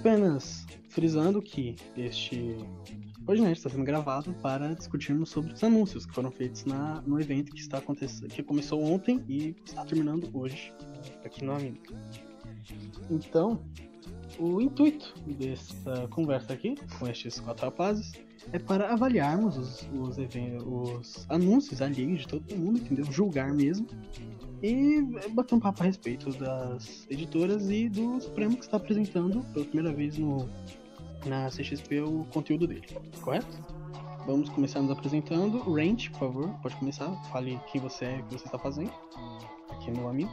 Apenas frisando que este podcast está sendo gravado para discutirmos sobre os anúncios que foram feitos na, no evento que está acontecendo, que começou ontem e está terminando hoje aqui no Amigo. Então, o intuito dessa conversa aqui com estes quatro rapazes é para avaliarmos os, os, os anúncios alheios de todo mundo, entendeu? Julgar mesmo. E bater um papo a respeito das editoras e do Supremo que está apresentando pela primeira vez no, na CXP o conteúdo dele, correto? Vamos começar nos apresentando. Range, por favor, pode começar. Fale quem você é o que você está fazendo. Aqui é meu amigo.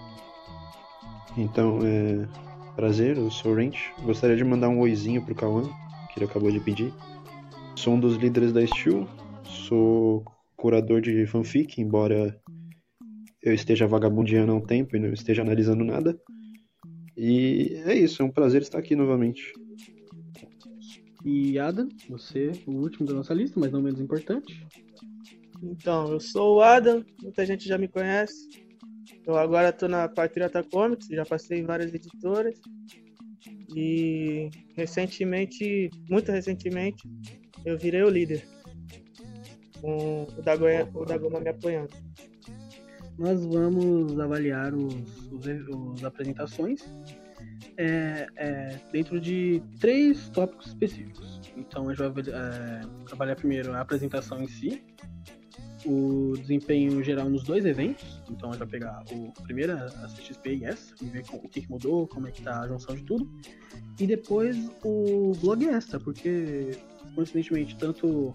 Então, é... prazer, eu sou o Range. Gostaria de mandar um oizinho pro Kawan, que ele acabou de pedir. Sou um dos líderes da Steel, sou curador de fanfic, embora eu esteja vagabundeando há um tempo e não esteja analisando nada. E é isso, é um prazer estar aqui novamente. E Adam, você, o último da nossa lista, mas não menos importante. Então, eu sou o Adam, muita gente já me conhece. Eu agora estou na Patriota Comics, já passei em várias editoras. E recentemente, muito recentemente, eu virei o líder. Com o Dagoya, o Dagoma me apoiando. Nós vamos avaliar os, os, os apresentações é, é, dentro de três tópicos específicos. Então a gente vai é, primeiro a apresentação em si, o desempenho geral nos dois eventos. Então a gente vai pegar o primeiro, a CXP e essa, e ver o que, mudou, como é que tá a junção de tudo. E depois o blog extra, porque coincidentemente, tanto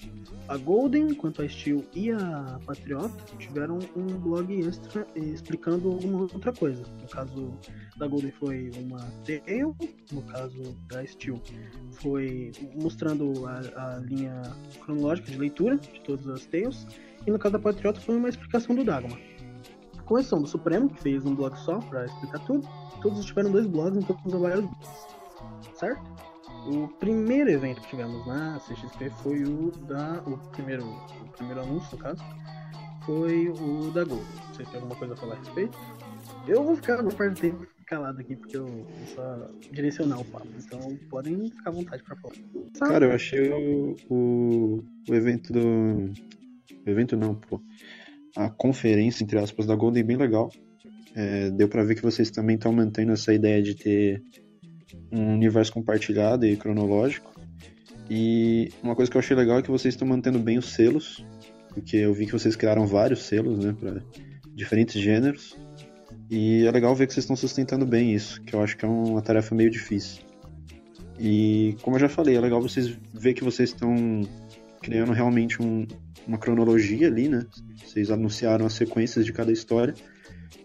a Golden quanto a Steel e a Patriota tiveram um blog extra explicando alguma outra coisa. No caso da Golden foi uma tale, no caso da Steel foi mostrando a, a linha cronológica de leitura de todas as tales, e no caso da Patriota foi uma explicação do Dagma. Com exceção do Supremo, que fez um blog só para explicar tudo, todos tiveram dois blogs, então trabalharam certo? O primeiro evento que tivemos na CXP foi o da. O primeiro, o primeiro anúncio, no caso, foi o da Gol. Vocês têm alguma coisa a falar a respeito? Eu vou ficar no parte do tempo calado aqui, porque eu vou só direcionar o papo. Então podem ficar à vontade pra falar. Cara, eu achei o, o, o evento do. O evento não, pô. A conferência, entre aspas, da Golden bem legal. É, deu para ver que vocês também estão mantendo essa ideia de ter um universo compartilhado e cronológico. E uma coisa que eu achei legal é que vocês estão mantendo bem os selos, porque eu vi que vocês criaram vários selos, né, para diferentes gêneros. E é legal ver que vocês estão sustentando bem isso, que eu acho que é uma tarefa meio difícil. E como eu já falei, é legal vocês ver que vocês estão criando realmente um, uma cronologia ali, né? Vocês anunciaram as sequências de cada história.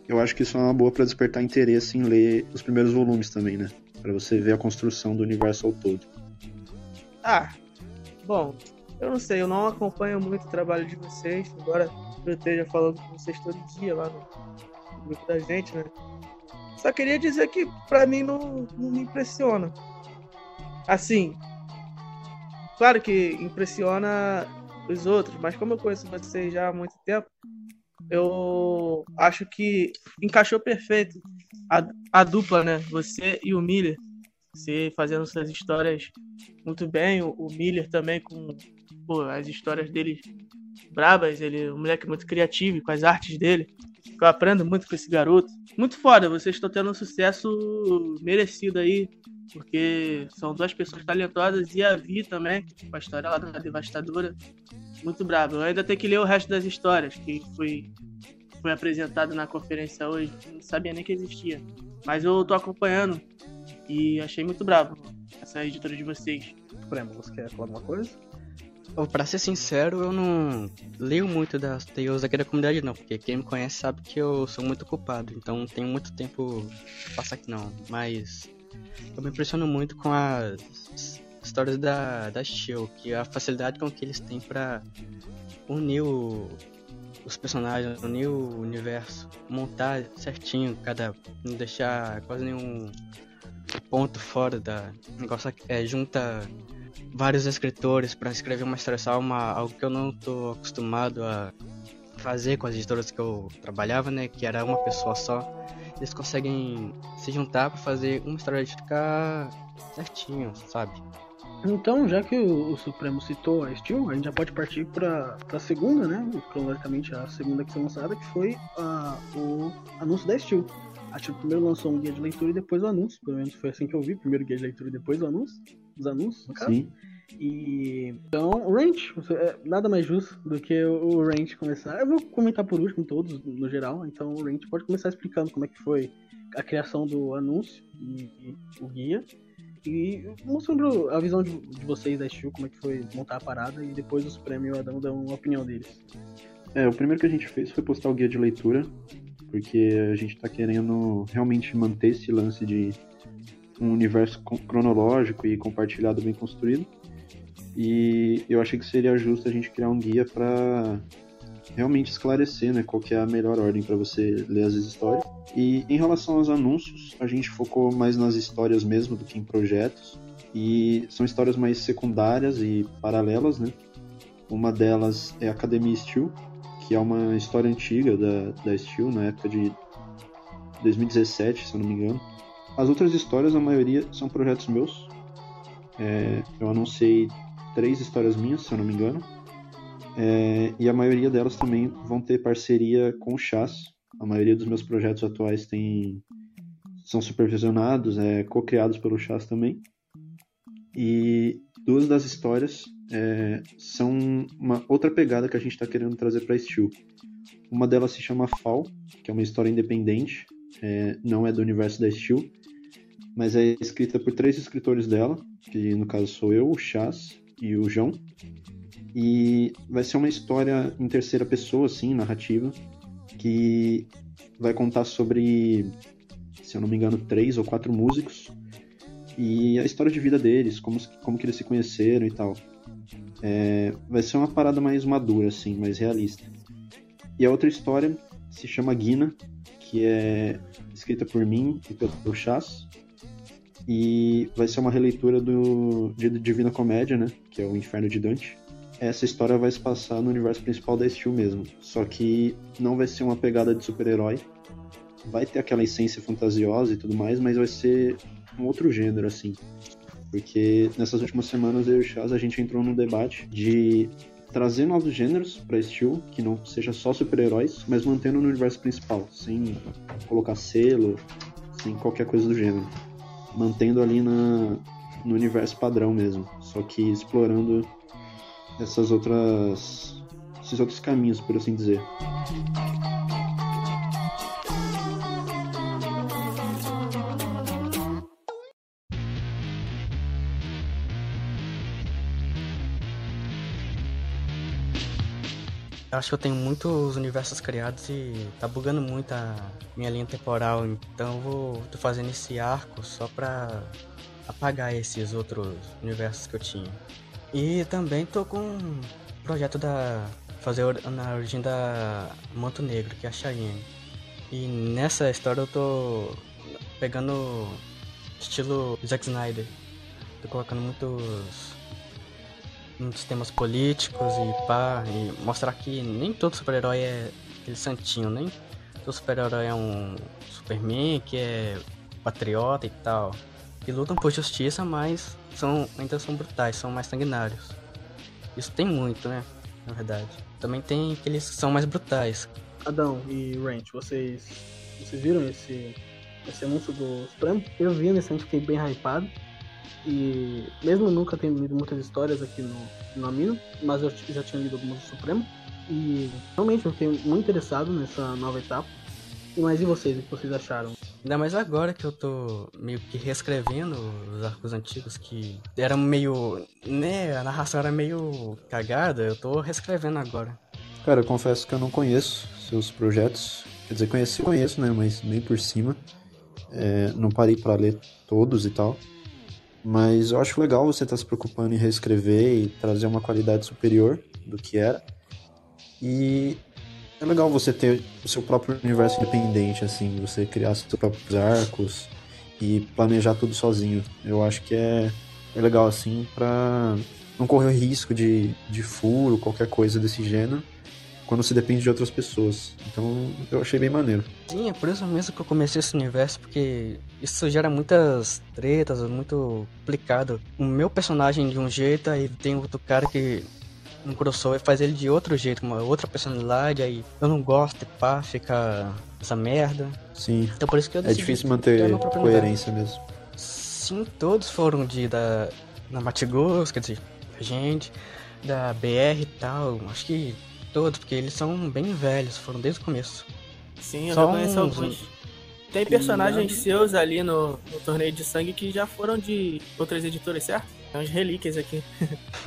Eu acho que isso é uma boa para despertar interesse em ler os primeiros volumes também, né? Para você ver a construção do universo ao todo. Ah, bom, eu não sei, eu não acompanho muito o trabalho de vocês, embora eu esteja falando com vocês todo dia lá no, grupo da gente, né? Só queria dizer que para mim não, não me impressiona. Assim, claro que impressiona os outros, mas como eu conheço vocês já há muito tempo, eu acho que encaixou perfeito a, a dupla, né? Você e o Miller. Você fazendo suas histórias muito bem. O, o Miller também com pô, as histórias dele brabas. Ele é um moleque muito criativo com as artes dele. Eu aprendo muito com esse garoto. Muito foda, vocês estão tendo um sucesso merecido aí. Porque são duas pessoas talentosas e a Vi também, com a história lá da Devastadora. Muito brabo. Eu ainda tenho que ler o resto das histórias, que foi foi apresentado na conferência hoje, não sabia nem que existia. Mas eu tô acompanhando e achei muito bravo essa editora de vocês. Supremo, você quer falar alguma coisa? Pra ser sincero, eu não leio muito das Tales aqui da comunidade não, porque quem me conhece sabe que eu sou muito ocupado, então não tenho muito tempo pra passar aqui não. Mas eu me impressiono muito com as histórias da, da Shell, que a facilidade com que eles têm pra unir o, os personagens, unir o universo, montar certinho cada. não deixar quase nenhum ponto fora da. negócio é, junta vários escritores para escrever uma história só, uma, algo que eu não tô acostumado a fazer com as editoras que eu trabalhava, né? Que era uma pessoa só. Eles conseguem se juntar para fazer uma história de ficar certinho, sabe? Então, já que o, o, Supremo citou a Steel, a gente já pode partir para a segunda, né? Cronologicamente, a segunda que foi lançada, que foi a, o anúncio da Steel. A Steel primeiro lançou um guia de leitura e depois o anúncio. Pelo menos foi assim que eu vi: primeiro guia de leitura e depois o anúncio. Os anúncios, no caso. Sim. E então, Ranch, é nada mais justo do que o Ranch começar. Eu vou comentar por último todos, no geral. Então, o Ranch pode começar explicando como é que foi a criação do anúncio e, e o guia. E mostrando a visão de, de vocês da Steel, como é que foi montar a parada. E depois os prêmios o Adão dão uma opinião deles. É, o primeiro que a gente fez foi postar o guia de leitura. Porque a gente tá querendo realmente manter esse lance de um universo cronológico e compartilhado bem construído. E eu achei que seria justo a gente criar um guia para realmente esclarecer né, qual é a melhor ordem para você ler as histórias. E em relação aos anúncios, a gente focou mais nas histórias mesmo do que em projetos. E são histórias mais secundárias e paralelas, né? Uma delas é Academia Steel, que é uma história antiga da, da Steel, na época de 2017, se eu não me engano. As outras histórias, a maioria, são projetos meus. É, eu anunciei três histórias minhas, se eu não me engano. É, e a maioria delas também vão ter parceria com o Chas. A maioria dos meus projetos atuais tem, são supervisionados, é, co-criados pelo Chas também. E duas das histórias é, são uma outra pegada que a gente está querendo trazer para Steel. Uma delas se chama Fall, que é uma história independente, é, não é do universo da Steel, mas é escrita por três escritores dela, que no caso sou eu, o Chas e o João. E vai ser uma história em terceira pessoa, assim, narrativa, que vai contar sobre, se eu não me engano, três ou quatro músicos e a história de vida deles, como, como que eles se conheceram e tal. É, vai ser uma parada mais madura, assim, mais realista. E a outra história se chama Guina, que é escrita por mim e pelo Chas, e vai ser uma releitura do de Divina Comédia, né? Que é o Inferno de Dante. Essa história vai se passar no universo principal da Steel mesmo. Só que não vai ser uma pegada de super-herói. Vai ter aquela essência fantasiosa e tudo mais, mas vai ser um outro gênero, assim. Porque nessas últimas semanas eu e o Chaz a gente entrou num debate de trazer novos gêneros para Steel, que não seja só super-heróis, mas mantendo no universo principal, sem colocar selo, sem qualquer coisa do gênero mantendo ali na, no universo padrão mesmo, só que explorando essas outras esses outros caminhos, por assim dizer. Acho que eu tenho muitos universos criados e tá bugando muito a minha linha temporal, então vou tô fazendo esse arco só pra apagar esses outros universos que eu tinha. E também tô com um projeto da fazer na origem da Manto Negro, que é a Cheyenne. E nessa história eu tô pegando estilo Zack Snyder. Tô colocando muitos muitos temas políticos e pá, e mostrar que nem todo super-herói é aquele santinho, nem todo super-herói é um Superman que é patriota e tal. Que lutam por justiça, mas são, ainda são brutais, são mais sanguinários. Isso tem muito, né? Na verdade. Também tem aqueles que são mais brutais. Adão e Ranch, vocês, vocês viram esse, esse anúncio do Supremo? Eu vi nesse anúncio, fiquei bem hypado. E mesmo nunca tendo lido muitas histórias aqui no, no Amino, mas eu já tinha lido algumas do Supremo. E realmente eu fiquei muito interessado nessa nova etapa. Mas e vocês, o que vocês acharam? Ainda mais agora que eu tô meio que reescrevendo os arcos antigos que eram meio. né, a narração era meio cagada, eu tô reescrevendo agora. Cara, eu confesso que eu não conheço seus projetos. Quer dizer, conheci, conheço, né, mas bem por cima. É, não parei para ler todos e tal. Mas eu acho legal você estar tá se preocupando em reescrever e trazer uma qualidade superior do que era. E é legal você ter o seu próprio universo independente, assim, você criar seus próprios arcos e planejar tudo sozinho. Eu acho que é, é legal, assim, pra não correr risco de, de furo, qualquer coisa desse gênero. Quando se depende de outras pessoas. Então eu achei bem maneiro. Sim, é por isso mesmo que eu comecei esse universo, porque isso gera muitas tretas, muito complicado. O meu personagem de um jeito, aí tem outro cara que um crossover faz ele de outro jeito, uma outra personalidade, aí eu não gosto, pá, fica essa merda. Sim. Então por isso que eu É difícil manter coerência mesmo. Sim, todos foram de da na Matigos, quer dizer, a gente, da BR e tal, acho que todos, porque eles são bem velhos, foram desde o começo. Sim, eu Só já conheço uns- alguns. Tem personagens seus ali no, no torneio de sangue que já foram de outras editoras, certo? Tem uns relíquias aqui.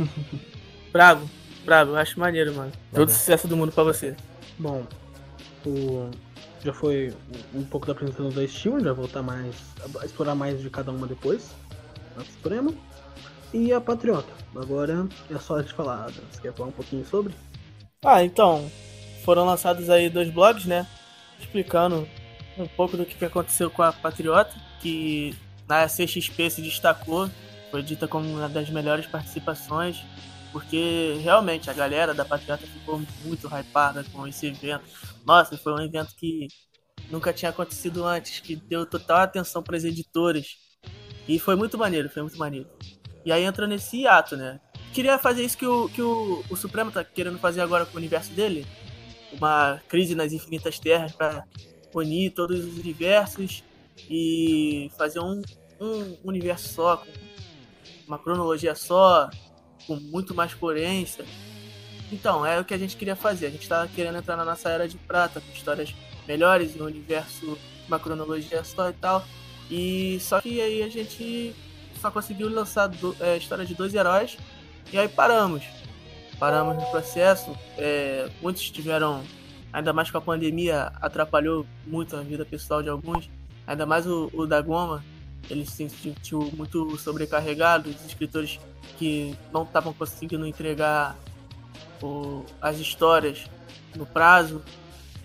bravo, bravo, eu acho maneiro, mano. Todo bem. sucesso do mundo pra você. Bom, o... já foi um pouco da apresentação da gente vai voltar mais, a explorar mais de cada uma depois. A Suprema. E a Patriota. Agora é só a gente falar. Você quer falar um pouquinho sobre? Ah, então, foram lançados aí dois blogs, né? Explicando um pouco do que aconteceu com a Patriota, que na CXP se destacou, foi dita como uma das melhores participações, porque realmente a galera da Patriota ficou muito hypada com esse evento. Nossa, foi um evento que nunca tinha acontecido antes, que deu total atenção para as editoras. E foi muito maneiro, foi muito maneiro. E aí entra nesse hiato, né? Queria fazer isso que o, que o, o Supremo tá querendo fazer agora com o universo dele. Uma crise nas infinitas terras para unir todos os universos e fazer um, um universo só, com uma cronologia só, com muito mais coerência. Então, é o que a gente queria fazer. A gente tá querendo entrar na nossa era de prata, com histórias melhores um universo, uma cronologia só e tal. E só que aí a gente só conseguiu lançar do, é, história de dois heróis e aí paramos. Paramos no processo. é, muitos tiveram, ainda mais com a pandemia, atrapalhou muito a vida pessoal de alguns. Ainda mais o, o da Goma, ele se sentiu muito sobrecarregado. Os escritores que não estavam conseguindo entregar o- as histórias no prazo.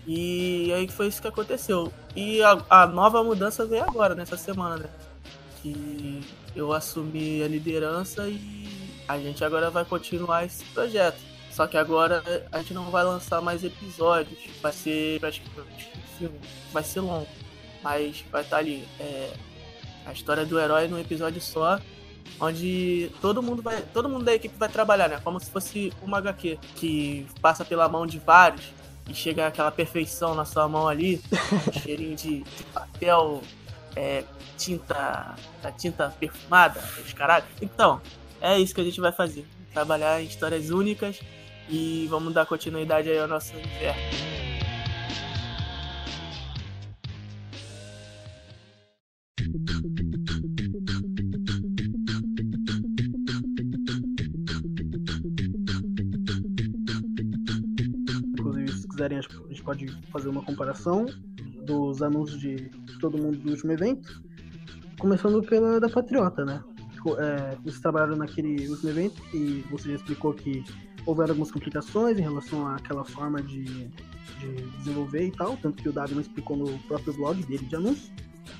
E aí foi isso que aconteceu. E a, a nova mudança veio agora, nessa semana, né? Que eu assumi a liderança e a gente agora vai continuar esse projeto. Só que agora a gente não vai lançar mais episódios. Vai ser praticamente um filme. Vai ser longo. Mas vai estar ali. é, a história do herói num episódio só. Onde todo mundo vai. Todo mundo da equipe vai trabalhar, né? Como se fosse uma HQ que passa pela mão de vários e chega aquela perfeição na sua mão ali, um cheirinho de, de papel, é, tinta, tinta perfumada, os caralho. Então, é isso que a gente vai fazer. Trabalhar em histórias únicas e vamos dar continuidade aí ao nosso universo. Inclusive, se quiserem, a gente pode fazer uma comparação dos anúncios de todo mundo do último evento. Começando pela da Patriota, né? É, vocês trabalharam naquele último evento e você já explicou que houveram algumas complicações em relação àquela forma de, de desenvolver e tal, tanto que o Davi explicou no próprio blog dele de anúncio.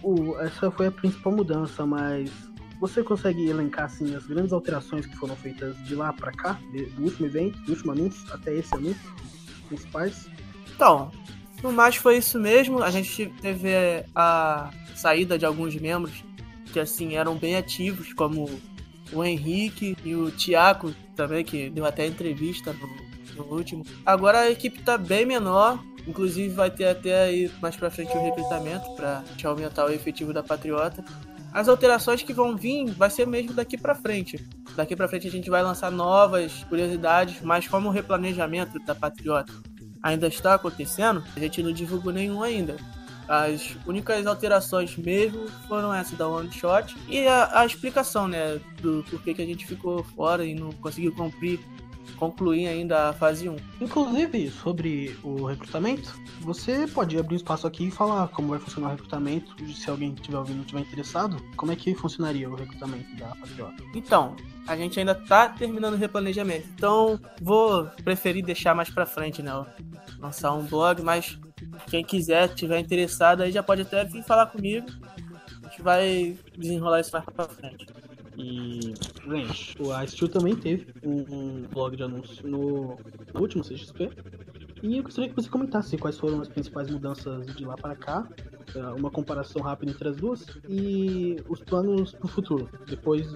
O- essa foi a principal mudança, mas você consegue elencar assim as grandes alterações que foram feitas de lá pra cá, do último evento, do último anúncio até esse anúncio, principais? Então, no mais foi isso mesmo. A gente teve a saída de alguns membros que assim eram bem ativos, como o Henrique e o Tiago também, que deu até entrevista no, no último. Agora a equipe tá bem menor. Inclusive vai ter até aí mais pra frente o recrutamento pra gente aumentar o efetivo da Patriota. As alterações que vão vir vai ser mesmo daqui pra frente. Daqui pra frente a gente vai lançar novas curiosidades, mas como o replanejamento da Patriota ainda está acontecendo, a gente não divulgou nenhum ainda. As únicas alterações mesmo foram essa da One Shot e a, a explicação, né, do porquê que a gente ficou fora e não conseguiu cumprir, concluir ainda a fase 1. Inclusive, sobre o recrutamento, você pode abrir um espaço aqui e falar como vai funcionar o recrutamento, se alguém estiver ouvindo e estiver interessado, como é que funcionaria o recrutamento da Patriota? Então, a gente ainda tá terminando o replanejamento. Então, vou preferir deixar mais pra frente, né? Lançar um blog, mas quem quiser, tiver interessado, aí já pode até vir falar comigo. A gente vai desenrolar isso mais pra frente. E, gente, a Steel também teve um, blog de anúncio no, último CXP. E eu gostaria que você comentasse quais foram as principais mudanças de lá para cá, uma comparação rápida entre as duas, e os planos para o futuro, depois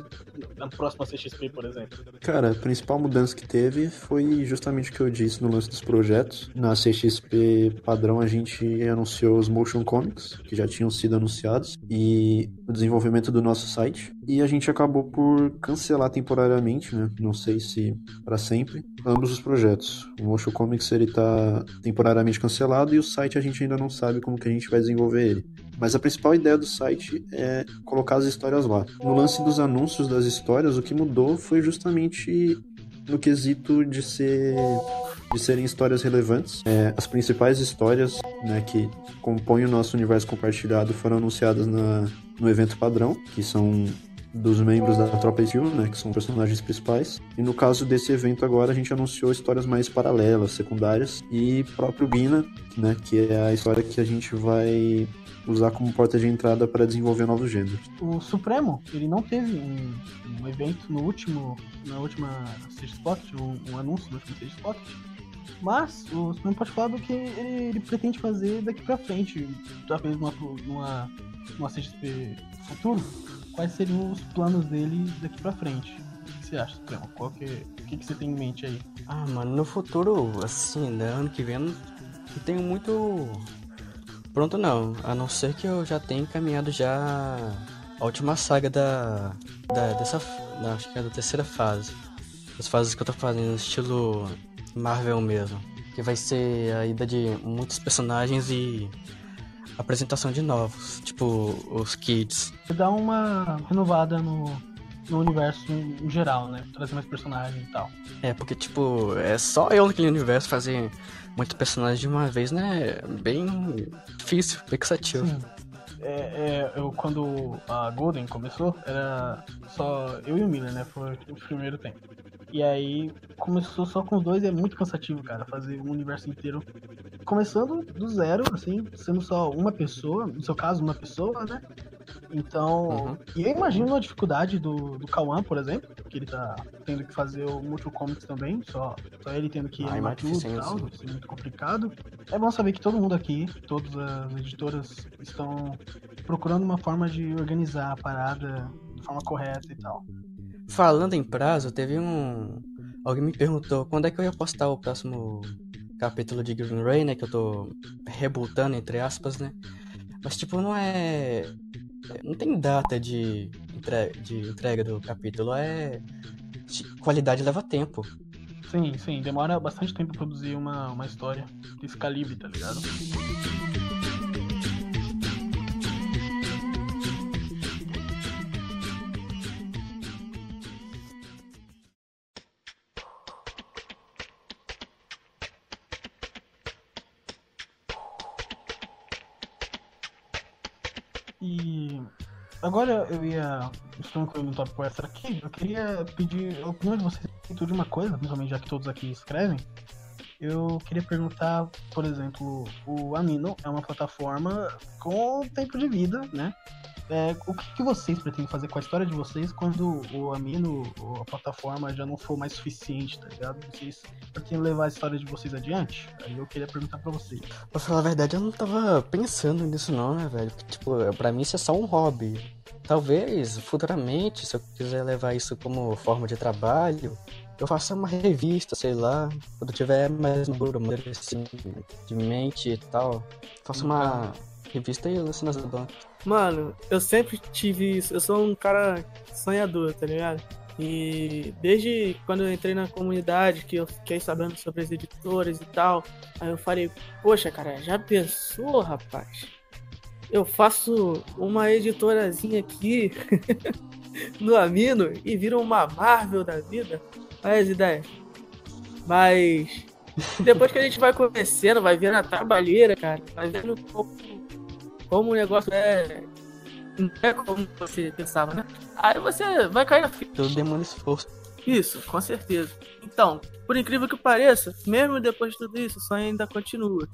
da próxima CXP, por exemplo. Cara, a principal mudança que teve foi justamente o que eu disse no lance dos projetos. Na CXP padrão a gente anunciou os motion comics, que já tinham sido anunciados, e o desenvolvimento do nosso site. E a gente acabou por cancelar temporariamente, né? Não sei se para sempre, ambos os projetos. O motion comics ele tá temporariamente cancelado e o site a gente ainda não sabe como que a gente vai desenvolver ele. Mas a principal ideia do site é colocar as histórias lá. No lance dos anúncios das histórias, o que mudou foi justamente no quesito de ser de serem histórias relevantes. É, as principais histórias né, que compõem o nosso universo compartilhado foram anunciadas na, no evento padrão, que são dos membros da Tropa Steel, né, que são personagens principais. E no caso desse evento agora, a gente anunciou histórias mais paralelas, secundárias, e próprio Bina, né, que é a história que a gente vai usar como porta de entrada para desenvolver novos gêneros. O Supremo, ele não teve um, um evento no último, na última Spot, um, um, anúncio no último Spot, mas o Supremo pode falar do que ele, ele pretende fazer daqui para frente, talvez numa, numa, numa CXP futuro, quais seriam os planos dele daqui para frente. O que você acha, Supremo? Qual que, o que, que você tem em mente aí? Ah, mano, no futuro, assim, né, ano que vem, não tenho muito Pronto não, a não ser que eu já tenha encaminhado já a última saga da, da dessa, da, acho que é da terceira fase. As fases que eu tô fazendo, estilo Marvel mesmo, que vai ser a ida de muitos personagens e apresentação de novos, tipo os kids. Dá uma renovada no, no universo em geral, né? Trazer mais personagens e tal. É, porque, tipo, é só eu naquele universo fazer muito personagem de uma vez, né? Bem difícil, bem cansativo. Sim. É, é, eu, quando a Golden começou, era só eu e o Miller, né? Foi o primeiro tempo. E aí começou só com os dois e é muito cansativo, cara, fazer um universo inteiro. Começando do zero, assim, sendo só uma pessoa, no seu caso, uma pessoa, né? Então, uhum. e eu imagino a dificuldade do, do Kawan, por exemplo, que ele tá tendo que fazer o Multiple Comics também, só, só ele tendo que animar tudo e tal, vai ser muito complicado. É bom saber que todo mundo aqui, todas as editoras, estão procurando uma forma de organizar a parada de forma correta e tal. Falando em prazo, teve um. Alguém me perguntou quando é que eu ia postar o próximo capítulo de Green Ray, né? Que eu tô rebutando, entre aspas, né? Mas, tipo, não é. Não tem data de, entre... de entrega do capítulo, é. Qualidade leva tempo. Sim, sim, demora bastante tempo pra produzir uma, uma história desse calibre, tá ligado? Agora eu ia. Estou incluindo um tópico extra aqui. Eu queria pedir a opinião de vocês de uma coisa, principalmente já que todos aqui escrevem. Eu queria perguntar, por exemplo, o Amino é uma plataforma com tempo de vida, né? É, o que, vocês pretendem fazer com a história de vocês quando o Amino ou a plataforma já não for mais suficiente, tá ligado? Vocês pretendem levar a história de vocês adiante? Aí eu queria perguntar pra vocês. Pra falar a verdade, eu não tava pensando nisso não, né, velho? Tipo, pra mim isso é só um hobby. Talvez, futuramente, se eu quiser levar isso como forma de trabalho, eu faça uma revista, sei lá, quando tiver mais maduro, assim, de mente e tal. Faça uma revista e lance nas bancas. Mano, eu sempre tive isso. Eu sou um cara sonhador, tá ligado? E desde quando eu entrei na comunidade, que eu fiquei sabendo sobre as editoras e tal, aí eu falei, poxa, cara, já pensou, rapaz? Eu faço uma editorazinha aqui no Amino e vira uma Marvel da vida. Olha as ideias. Mas depois que a gente vai conhecendo, vai vendo a trabalheira, cara, vai vendo como como o negócio é. Não é como você pensava, né? Aí você vai cair na fita. Tudo demanda esforço. Isso, com certeza. Então, por incrível que pareça, mesmo depois de tudo isso, o sonho ainda continua.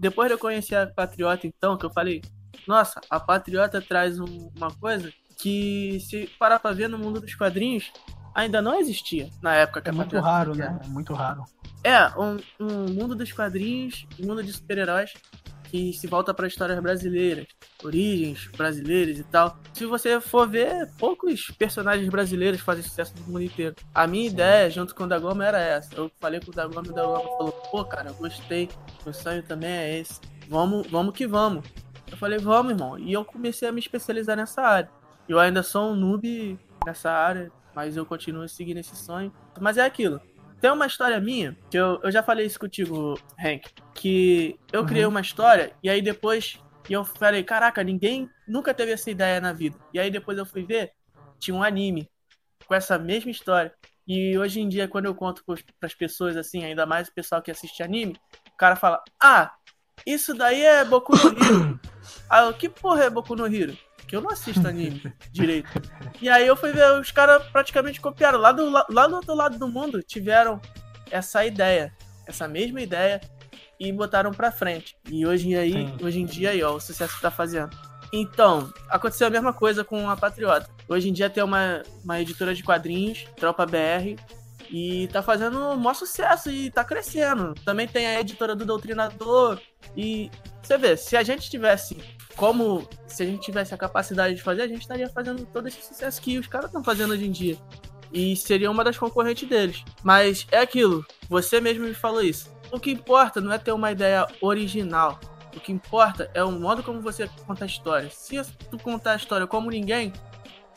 Depois de eu conhecer a Patriota, então, que eu falei, nossa, a Patriota traz um, uma coisa que, se parar pra ver no mundo dos quadrinhos, ainda não existia na época que É a muito Patriota raro, né? É muito raro. É, um, um mundo dos quadrinhos, um mundo de super-heróis que se volta para histórias brasileiras, origens brasileiras e tal. Se você for ver, poucos personagens brasileiros fazem sucesso no mundo inteiro. A minha ideia, junto com o Dagoma, era essa. Eu falei com o Dagoma e o Dagoma falou: pô, cara, eu gostei, meu sonho também é esse. Vamos, vamos que vamos. Eu falei: vamos, irmão. E eu comecei a me especializar nessa área. Eu ainda sou um noob nessa área, mas eu continuo seguindo esse sonho. Mas é aquilo. Tem uma história minha, que eu, eu já falei isso contigo, Hank, que eu Uhum. criei uma história e aí depois e eu falei, caraca, ninguém nunca teve essa ideia na vida. E aí depois eu fui ver, tinha um anime com essa mesma história. E hoje em dia, quando eu conto para as pessoas, assim, ainda mais o pessoal que assiste anime, o cara fala, ah, isso daí é Boku no Hero. Aí eu, que porra é Boku no Hero? Que eu não assisto anime direito. E aí eu fui ver, os caras praticamente copiaram. Lá do, lá do outro lado do mundo tiveram essa ideia, essa mesma ideia, e botaram pra frente. E hoje, aí, Sim. hoje em dia aí, ó, o sucesso que tá fazendo. Então, aconteceu a mesma coisa com a Patriota. Hoje em dia tem uma, uma editora de quadrinhos, Tropa BR, e tá fazendo um maior sucesso e tá crescendo. Também tem a editora do Doutrinador. E você vê, se a gente tivesse como. Se a gente tivesse a capacidade de fazer, a gente estaria fazendo todo esse sucesso que os caras estão fazendo hoje em dia. E seria uma das concorrentes deles. Mas é aquilo, você mesmo me falou isso. O que importa não é ter uma ideia original. O que importa é o modo como você conta a história. Se tu contar a história como ninguém,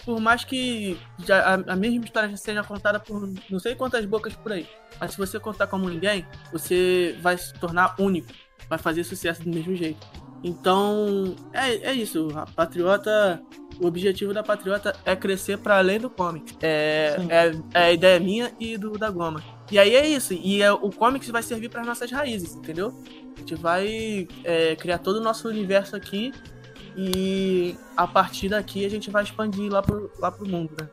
por mais que já, a, a mesma história já seja contada por não sei quantas bocas por aí, mas se você contar como ninguém, você vai se tornar único, vai fazer sucesso do mesmo jeito. Então, é, é isso. A Patriota, o objetivo da Patriota é crescer para além do comic. É, é, é a ideia minha e do da Goma. E aí é isso. E é, o comics vai servir para nossas raízes, entendeu? A gente vai é, criar todo o nosso universo aqui e a partir daqui a gente vai expandir lá pro, lá pro mundo, né?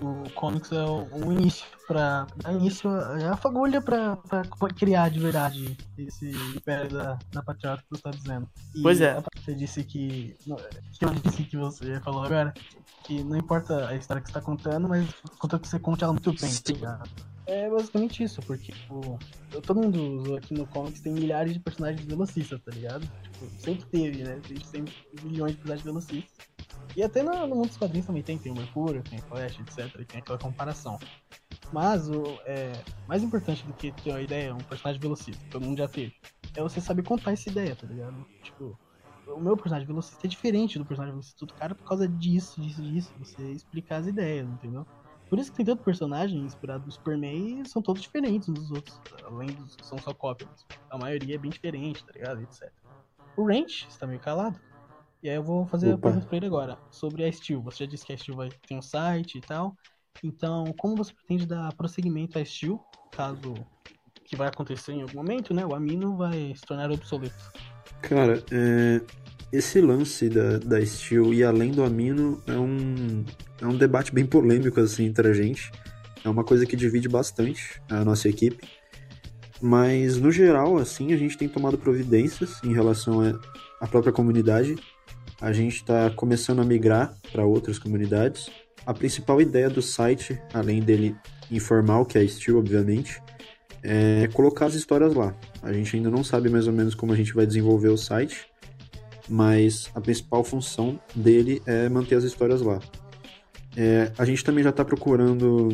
O comics é o, o início pra dar início, é a fagulha pra, pra criar de verdade esse império da, da patriota que você tá dizendo. E Pois é. Você disse que. que eu disse que você falou agora, que não importa a história que você tá contando, mas contanto que você conte ela muito bem, tá? É basicamente isso, porque tipo, todo mundo aqui no comics tem milhares de personagens velocistas, tá ligado? Tipo, sempre teve, né? Tem sempre milhões de personagens velocistas. E até no, no mundo dos quadrinhos também tem, tem o Mercúrio, tem o Flash, etc. E tem aquela comparação. Mas o é, mais importante do que ter uma ideia, um personagem velocista, todo mundo já teve, é você saber contar essa ideia, tá ligado? Tipo, o meu personagem velocista é diferente do personagem velocista do cara por causa disso, disso, disso. Você explicar as ideias, entendeu? Por isso que tem tanto personagem inspirado no Superman e são todos diferentes uns dos outros, além dos que são só cópias. A maioria é bem diferente, tá ligado? Etc. O Ranch está meio calado. E aí eu vou fazer a Opa. pergunta pra ele agora. Sobre a Steel. Você já disse que a Steel vai ter um site e tal. Então, como você pretende dar prosseguimento à Steel, caso que vai acontecer em algum momento, né? O Amino vai se tornar obsoleto. Cara, é, esse lance da, da Steel e além do Amino é um, é um debate bem polêmico assim entre a gente. É uma coisa que divide bastante a nossa equipe. Mas no geral, assim, a gente tem tomado providências em relação à- própria comunidade. A gente está começando a migrar para outras comunidades. A principal ideia do site, além dele informar o que é Steel, obviamente, é colocar as histórias lá. A gente ainda não sabe mais ou menos como a gente vai desenvolver o site, mas a principal função dele é manter as histórias lá. É, a gente também já está procurando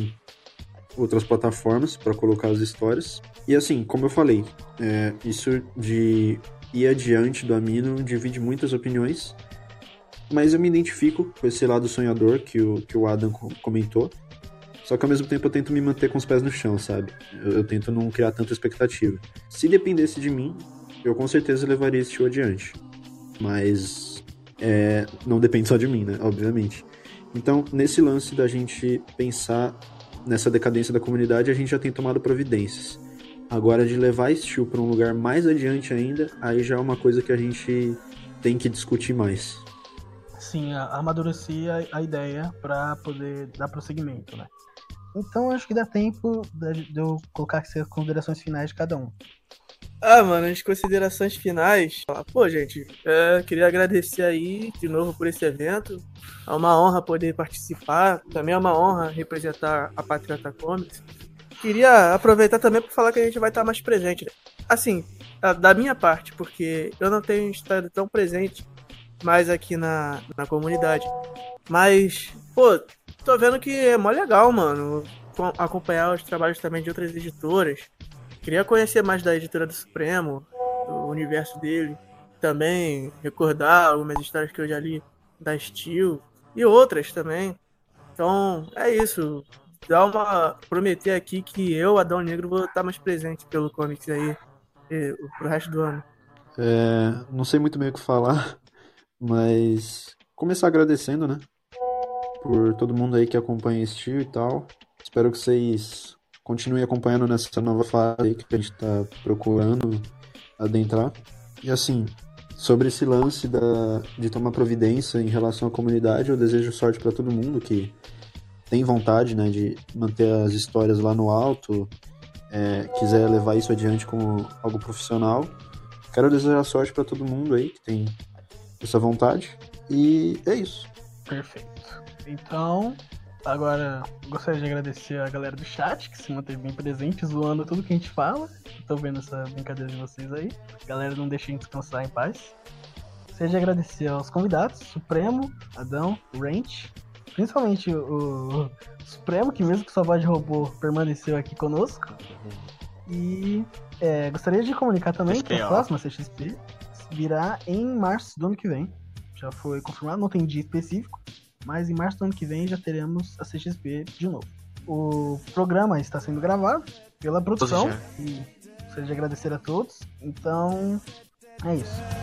outras plataformas para colocar as histórias. E assim, como eu falei, é, isso de ir adiante do Amino divide muitas opiniões, mas eu me identifico com esse lado sonhador que o, que o Adam co- comentou. Só que ao mesmo tempo eu tento me manter com os pés no chão, sabe? Eu, eu tento não criar tanta expectativa. Se dependesse de mim, eu com certeza levaria esse show adiante. Mas é, não depende só de mim, né? Obviamente. Então, nesse lance da gente pensar nessa decadência da comunidade, a gente já tem tomado providências. Agora, de levar esse show para um lugar mais adiante ainda, aí já é uma coisa que a gente tem que discutir mais. Sim, a- amadurecer a, a ideia pra poder dar prosseguimento, né? Então acho que dá tempo de eu colocar aqui as considerações finais de cada um. Ah, mano, as considerações finais. Pô, gente, é, queria agradecer aí de novo por esse evento. É uma honra poder participar. Também é uma honra representar a Patriota Comics. Queria aproveitar também para falar que a gente vai estar mais presente. Assim, da minha parte, porque eu não tenho estado tão presente mais aqui na, na comunidade. Mas, pô, tô vendo que é mó legal, mano. Acompanhar os trabalhos também de outras editoras. Queria conhecer mais da editora do Supremo, do universo dele. Também recordar algumas histórias que eu já li da Steel e outras também. Então, é isso. Dá uma. Prometer aqui que eu, Adão Negro, vou estar mais presente pelo comics aí e, pro resto do ano. É, não sei muito bem o que falar, mas começar agradecendo, né? Por todo mundo aí que acompanha Steel e tal. Espero que vocês continue acompanhando nessa nova fase que a gente está procurando adentrar. E assim, sobre esse lance da, de tomar providência em relação à comunidade, eu desejo sorte para todo mundo que tem vontade né, de manter as histórias lá no alto, é, quiser levar isso adiante como algo profissional. Quero desejar sorte para todo mundo aí que tem essa vontade. E é isso. Perfeito. Então, Agora, gostaria de agradecer a galera do chat, que se manteve bem presente, zoando tudo que a gente fala. Tô vendo essa brincadeira de vocês aí. Galera, não deixem descansar em paz. Gostaria de agradecer aos convidados, Supremo, Adão, Ranch, principalmente o, o Supremo, que mesmo que sua voz de robô permaneceu aqui conosco. E é, gostaria de comunicar também que a próxima CXP virá em março do ano que vem. Já foi confirmado, não tem dia específico, mas em março do ano que vem já teremos a CXP de novo. O programa está sendo gravado pela produção e gostaria de agradecer a todos. Então, é isso.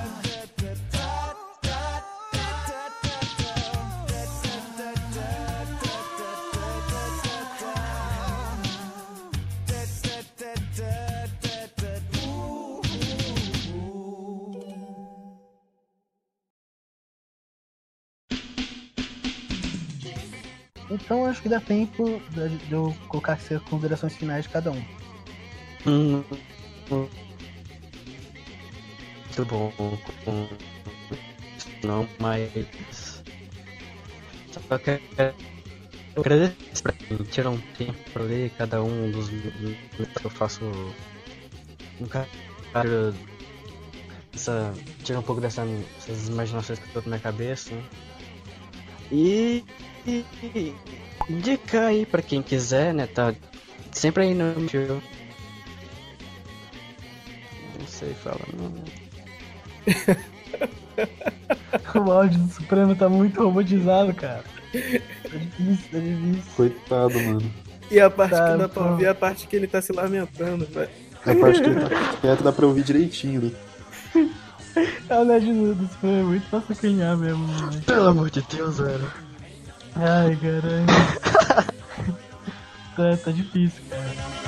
Então acho que dá tempo de eu colocar as considerações finais de cada um. Hum, muito bom. Não, mas. Só que eu agradeço pra quem tirar um tempo pra ler cada um dos que eu faço. Um cara. Essa, tira um pouco dessas imaginações que eu tô na minha cabeça. Né? E indicar aí pra quem quiser, né? Tá sempre aí no show. Não sei falar, não. o áudio do Supremo tá muito robotizado, cara. Tá difícil, tá difícil. Coitado, mano. E a parte tá, que dá pra ouvir é a parte que ele tá se lamentando, velho. A parte que ele tá quieto dá pra ouvir direitinho, né? A LED do Supremo é muito pra sacanhar mesmo, mano. Pelo amor de Deus, velho. Ai, caralho. tá, tá difícil, cara.